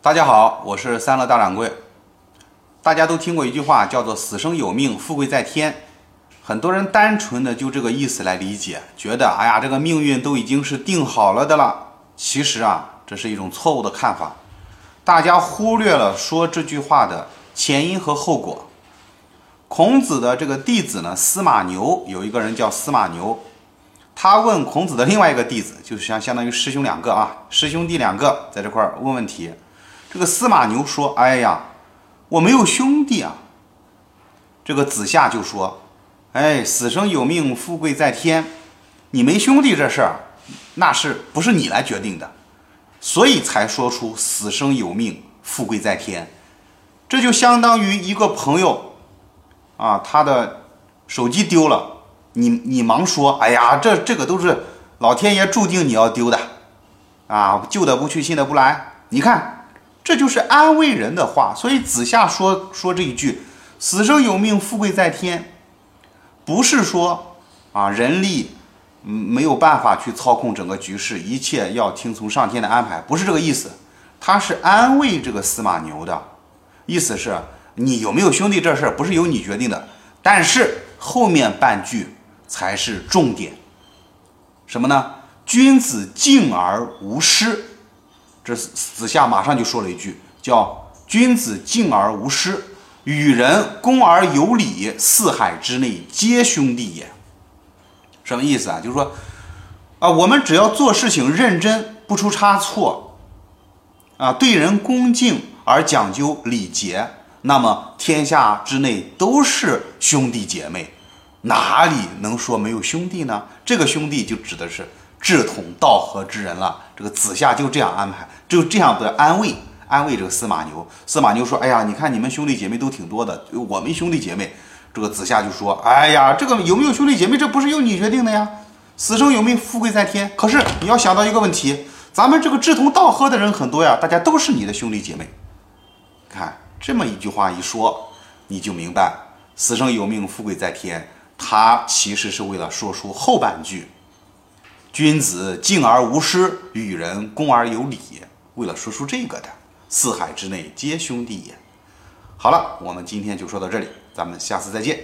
大家好，我是三乐大掌柜。大家都听过一句话，叫做“死生有命，富贵在天”。很多人单纯的就这个意思来理解，觉得哎呀，这个命运都已经是定好了的了。其实啊，这是一种错误的看法。大家忽略了说这句话的前因和后果。孔子的这个弟子呢，司马牛有一个人叫司马牛，他问孔子的另外一个弟子，就是相相当于师兄两个啊，师兄弟两个在这块问问题。这个司马牛说：“哎呀，我没有兄弟啊。”这个子夏就说：“哎，死生有命，富贵在天。你没兄弟这事儿，那是不是你来决定的？所以才说出死生有命，富贵在天。这就相当于一个朋友啊，他的手机丢了，你你忙说：哎呀，这这个都是老天爷注定你要丢的啊，旧的不去，新的不来。你看。”这就是安慰人的话，所以子夏说说这一句“死生有命，富贵在天”，不是说啊人力嗯没有办法去操控整个局势，一切要听从上天的安排，不是这个意思。他是安慰这个司马牛的意思是，你有没有兄弟这事儿不是由你决定的，但是后面半句才是重点，什么呢？君子敬而无失。这子夏马上就说了一句，叫“君子敬而无失，与人恭而有礼，四海之内皆兄弟也。”什么意思啊？就是说，啊，我们只要做事情认真，不出差错，啊，对人恭敬而讲究礼节，那么天下之内都是兄弟姐妹，哪里能说没有兄弟呢？这个兄弟就指的是。志同道合之人了，这个子夏就这样安排，就这样的安慰安慰这个司马牛。司马牛说：“哎呀，你看你们兄弟姐妹都挺多的，我们兄弟姐妹。”这个子夏就说：“哎呀，这个有没有兄弟姐妹，这不是由你决定的呀？死生有命，富贵在天。可是你要想到一个问题，咱们这个志同道合的人很多呀，大家都是你的兄弟姐妹。看这么一句话一说，你就明白‘死生有命，富贵在天’，他其实是为了说出后半句。”君子敬而无失，与人恭而有礼。为了说出这个的，四海之内皆兄弟也。好了，我们今天就说到这里，咱们下次再见。